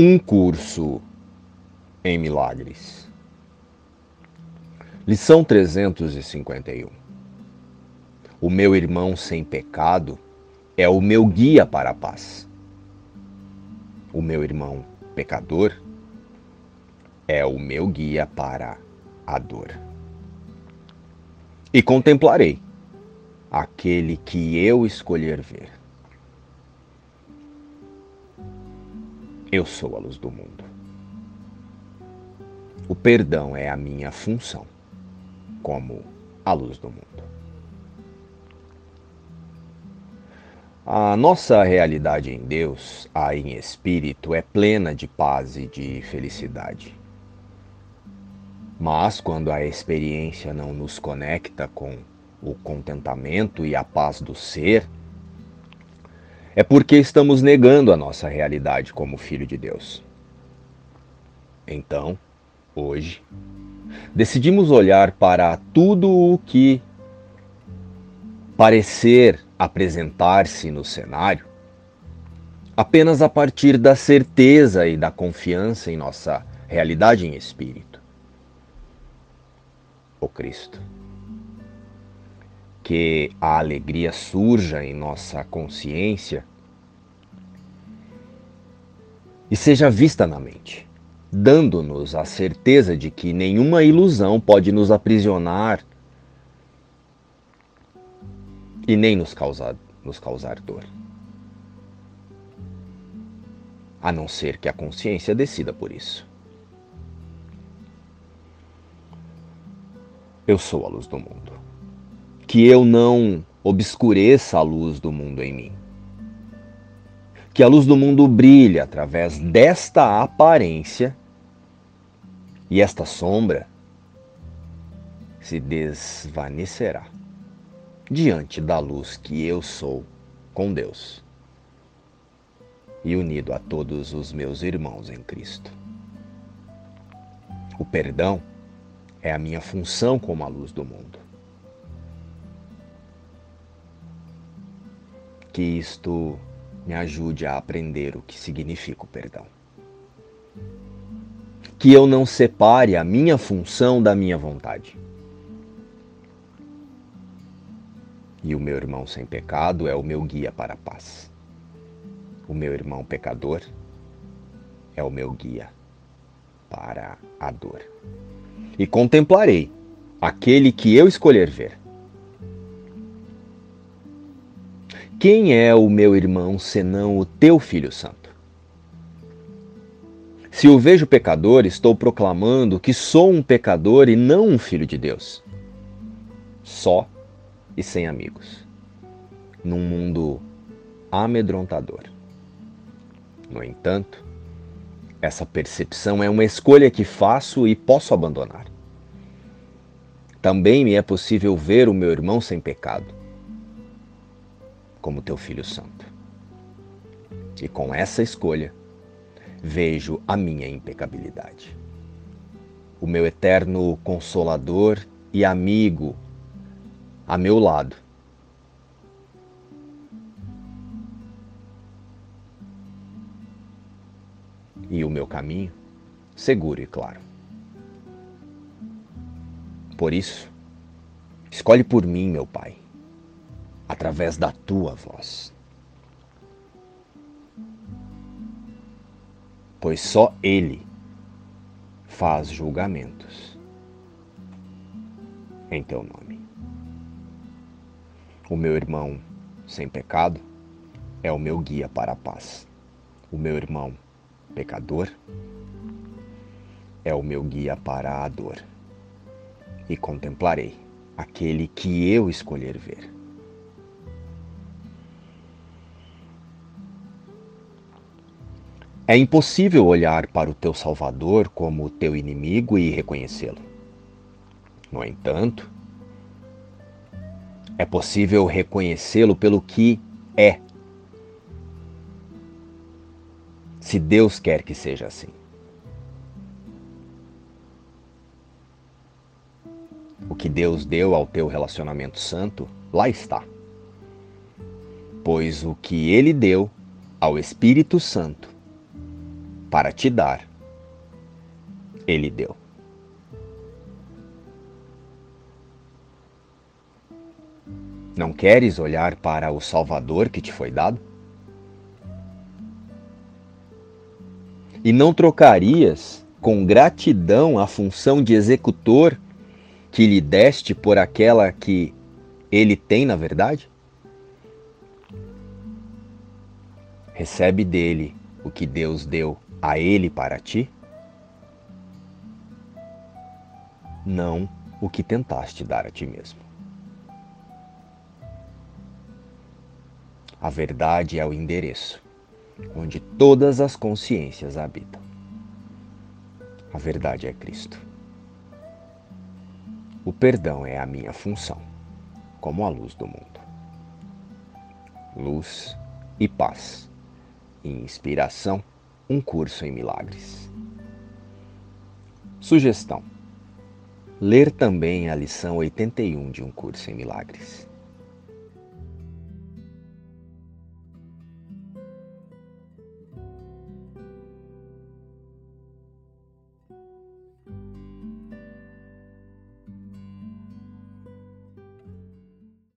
um curso em milagres. Lição 351. O meu irmão sem pecado é o meu guia para a paz. O meu irmão pecador é o meu guia para a dor. E contemplarei aquele que eu escolher ver. Eu sou a luz do mundo. O perdão é a minha função como a luz do mundo. A nossa realidade em Deus, a em espírito, é plena de paz e de felicidade. Mas quando a experiência não nos conecta com o contentamento e a paz do ser, é porque estamos negando a nossa realidade como filho de Deus. Então, hoje, decidimos olhar para tudo o que parecer apresentar-se no cenário apenas a partir da certeza e da confiança em nossa realidade em espírito o Cristo. Que a alegria surja em nossa consciência e seja vista na mente, dando-nos a certeza de que nenhuma ilusão pode nos aprisionar e nem nos causar, nos causar dor. A não ser que a consciência decida por isso. eu sou a luz do mundo. Que eu não obscureça a luz do mundo em mim. Que a luz do mundo brilhe através desta aparência e esta sombra se desvanecerá diante da luz que eu sou com Deus e unido a todos os meus irmãos em Cristo. O perdão é a minha função como a luz do mundo. Que isto me ajude a aprender o que significa o perdão. Que eu não separe a minha função da minha vontade. E o meu irmão sem pecado é o meu guia para a paz. O meu irmão pecador é o meu guia para a dor e contemplarei aquele que eu escolher ver. Quem é o meu irmão senão o teu Filho Santo? Se o vejo pecador, estou proclamando que sou um pecador e não um filho de Deus. Só e sem amigos. Num mundo amedrontador. No entanto, essa percepção é uma escolha que faço e posso abandonar. Também me é possível ver o meu irmão sem pecado, como teu filho santo. E com essa escolha, vejo a minha impecabilidade. O meu eterno consolador e amigo a meu lado e o meu caminho seguro e claro. Por isso, escolhe por mim, meu Pai, através da tua voz. Pois só Ele faz julgamentos em teu nome. O meu irmão sem pecado é o meu guia para a paz. O meu irmão pecador, é o meu guia para a dor. E contemplarei aquele que eu escolher ver. É impossível olhar para o teu Salvador como o teu inimigo e reconhecê-lo. No entanto, é possível reconhecê-lo pelo que é se Deus quer que seja assim. O que Deus deu ao teu relacionamento santo, lá está. Pois o que ele deu ao Espírito Santo para te dar, ele deu. Não queres olhar para o Salvador que te foi dado? E não trocarias com gratidão a função de executor que lhe deste por aquela que ele tem na verdade? Recebe dele o que Deus deu a ele para ti? Não o que tentaste dar a ti mesmo. A verdade é o endereço onde todas as consciências habitam. A verdade é Cristo. O perdão é a minha função, como a luz do mundo. Luz e paz. inspiração, um curso em milagres. Sugestão: ler também a lição 81 de um curso em milagres.